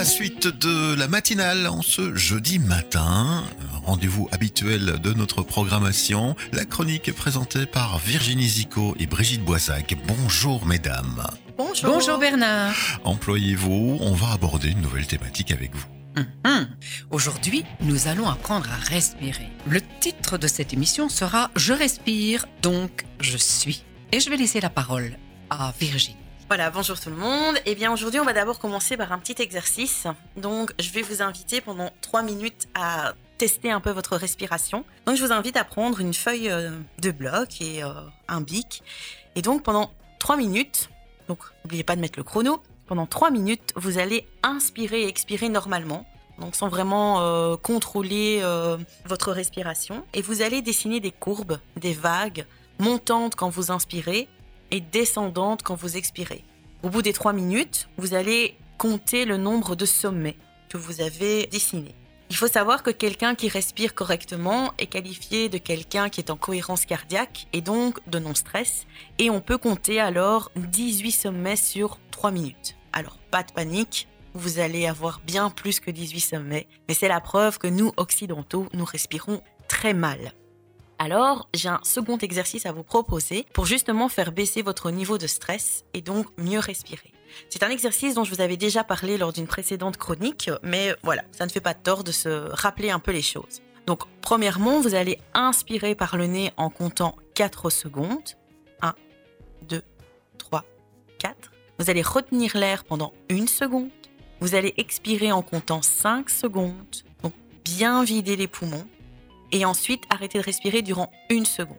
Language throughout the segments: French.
La suite de la matinale en ce jeudi matin. Rendez-vous habituel de notre programmation. La chronique présentée par Virginie Zico et Brigitte Boisac. Bonjour mesdames. Bonjour. Bonjour Bernard. Employez-vous, on va aborder une nouvelle thématique avec vous. Mhm. Aujourd'hui, nous allons apprendre à respirer. Le titre de cette émission sera Je respire, donc je suis. Et je vais laisser la parole à Virginie. Voilà, bonjour tout le monde. Eh bien, aujourd'hui, on va d'abord commencer par un petit exercice. Donc, je vais vous inviter pendant trois minutes à tester un peu votre respiration. Donc, je vous invite à prendre une feuille euh, de bloc et euh, un bic. Et donc, pendant trois minutes, donc n'oubliez pas de mettre le chrono, pendant trois minutes, vous allez inspirer et expirer normalement. Donc, sans vraiment euh, contrôler votre respiration. Et vous allez dessiner des courbes, des vagues montantes quand vous inspirez et descendante quand vous expirez. Au bout des trois minutes, vous allez compter le nombre de sommets que vous avez dessinés. Il faut savoir que quelqu'un qui respire correctement est qualifié de quelqu'un qui est en cohérence cardiaque et donc de non-stress. Et on peut compter alors 18 sommets sur 3 minutes. Alors pas de panique, vous allez avoir bien plus que 18 sommets, mais c'est la preuve que nous, occidentaux, nous respirons très mal. Alors, j'ai un second exercice à vous proposer pour justement faire baisser votre niveau de stress et donc mieux respirer. C'est un exercice dont je vous avais déjà parlé lors d'une précédente chronique, mais voilà, ça ne fait pas tort de se rappeler un peu les choses. Donc, premièrement, vous allez inspirer par le nez en comptant 4 secondes. 1, 2, 3, 4. Vous allez retenir l'air pendant une seconde. Vous allez expirer en comptant 5 secondes. Donc, bien vider les poumons et ensuite arrêter de respirer durant une seconde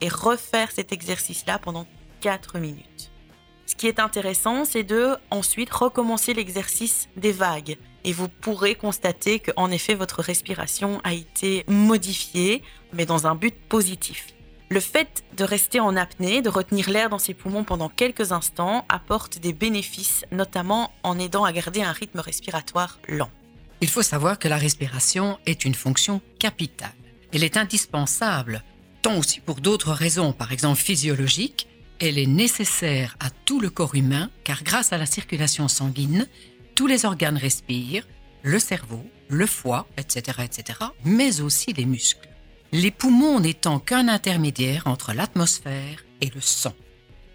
et refaire cet exercice-là pendant 4 minutes. Ce qui est intéressant, c'est de ensuite recommencer l'exercice des vagues et vous pourrez constater qu'en effet votre respiration a été modifiée, mais dans un but positif. Le fait de rester en apnée, de retenir l'air dans ses poumons pendant quelques instants, apporte des bénéfices, notamment en aidant à garder un rythme respiratoire lent. Il faut savoir que la respiration est une fonction capitale. Elle est indispensable, tant aussi pour d'autres raisons, par exemple physiologiques, elle est nécessaire à tout le corps humain car grâce à la circulation sanguine, tous les organes respirent, le cerveau, le foie, etc., etc., mais aussi les muscles. Les poumons n'étant qu'un intermédiaire entre l'atmosphère et le sang.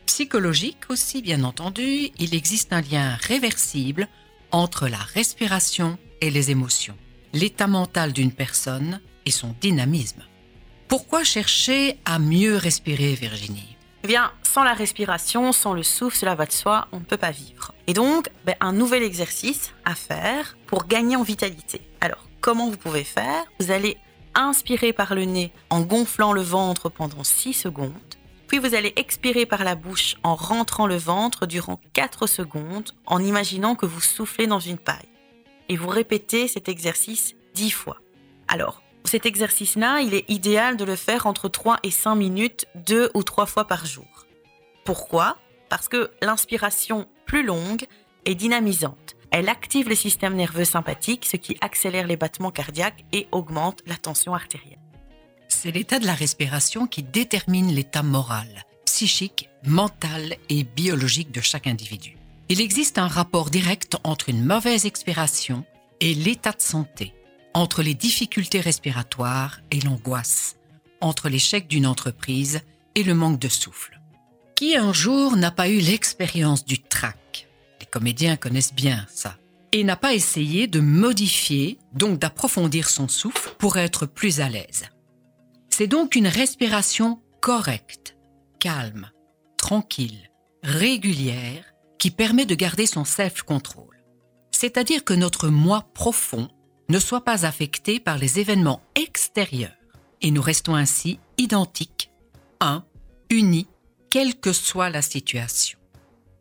Psychologique aussi, bien entendu, il existe un lien réversible entre la respiration et les émotions. L'état mental d'une personne et son dynamisme. Pourquoi chercher à mieux respirer, Virginie? Eh bien, sans la respiration, sans le souffle, cela va de soi, on ne peut pas vivre. Et donc, ben, un nouvel exercice à faire pour gagner en vitalité. Alors, comment vous pouvez faire? Vous allez inspirer par le nez en gonflant le ventre pendant 6 secondes. Puis vous allez expirer par la bouche en rentrant le ventre durant 4 secondes en imaginant que vous soufflez dans une paille. Et vous répétez cet exercice 10 fois. Alors, cet exercice-là, il est idéal de le faire entre 3 et 5 minutes, deux ou trois fois par jour. Pourquoi? Parce que l'inspiration plus longue est dynamisante. Elle active le système nerveux sympathique, ce qui accélère les battements cardiaques et augmente la tension artérielle. C'est l'état de la respiration qui détermine l'état moral, psychique, mental et biologique de chaque individu. Il existe un rapport direct entre une mauvaise expiration et l'état de santé entre les difficultés respiratoires et l'angoisse, entre l'échec d'une entreprise et le manque de souffle. Qui un jour n'a pas eu l'expérience du trac? Les comédiens connaissent bien ça. Et n'a pas essayé de modifier, donc d'approfondir son souffle pour être plus à l'aise. C'est donc une respiration correcte, calme, tranquille, régulière, qui permet de garder son self-control. C'est-à-dire que notre moi profond ne soit pas affecté par les événements extérieurs et nous restons ainsi identiques, un, unis, quelle que soit la situation.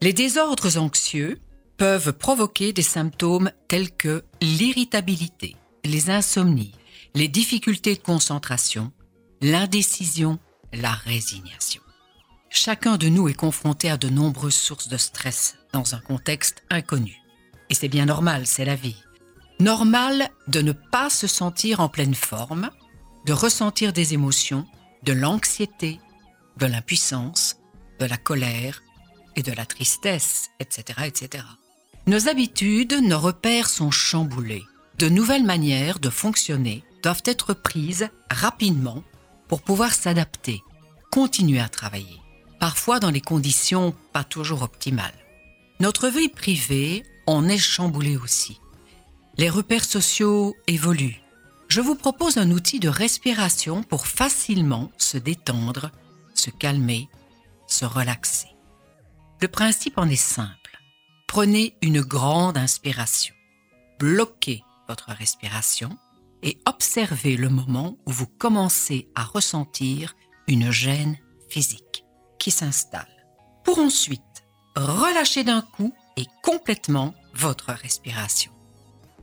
Les désordres anxieux peuvent provoquer des symptômes tels que l'irritabilité, les insomnies, les difficultés de concentration, l'indécision, la résignation. Chacun de nous est confronté à de nombreuses sources de stress dans un contexte inconnu. Et c'est bien normal, c'est la vie. Normal de ne pas se sentir en pleine forme, de ressentir des émotions, de l'anxiété, de l'impuissance, de la colère et de la tristesse, etc., etc. Nos habitudes, nos repères sont chamboulés. De nouvelles manières de fonctionner doivent être prises rapidement pour pouvoir s'adapter, continuer à travailler, parfois dans les conditions pas toujours optimales. Notre vie privée en est chamboulée aussi. Les repères sociaux évoluent. Je vous propose un outil de respiration pour facilement se détendre, se calmer, se relaxer. Le principe en est simple. Prenez une grande inspiration. Bloquez votre respiration et observez le moment où vous commencez à ressentir une gêne physique qui s'installe. Pour ensuite relâcher d'un coup et complètement votre respiration.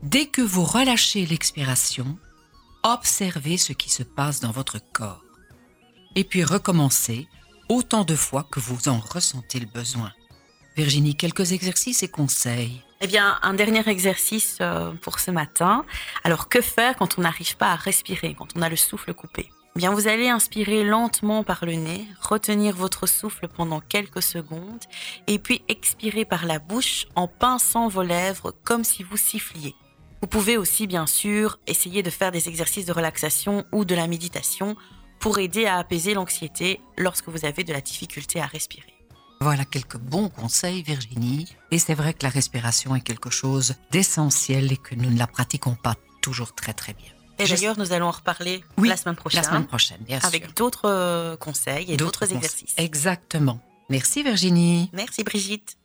Dès que vous relâchez l'expiration, observez ce qui se passe dans votre corps. Et puis recommencez autant de fois que vous en ressentez le besoin. Virginie, quelques exercices et conseils. Eh bien, un dernier exercice euh, pour ce matin. Alors, que faire quand on n'arrive pas à respirer, quand on a le souffle coupé? Eh Bien, vous allez inspirer lentement par le nez, retenir votre souffle pendant quelques secondes, et puis expirer par la bouche en pinçant vos lèvres comme si vous siffliez. Vous pouvez aussi, bien sûr, essayer de faire des exercices de relaxation ou de la méditation pour aider à apaiser l'anxiété lorsque vous avez de la difficulté à respirer. Voilà quelques bons conseils, Virginie. Et c'est vrai que la respiration est quelque chose d'essentiel et que nous ne la pratiquons pas toujours très très bien. Et d'ailleurs, nous allons en reparler la semaine prochaine. La semaine prochaine, bien sûr. Avec d'autres euh, conseils et d'autres exercices. Exactement. Merci Virginie. Merci Brigitte.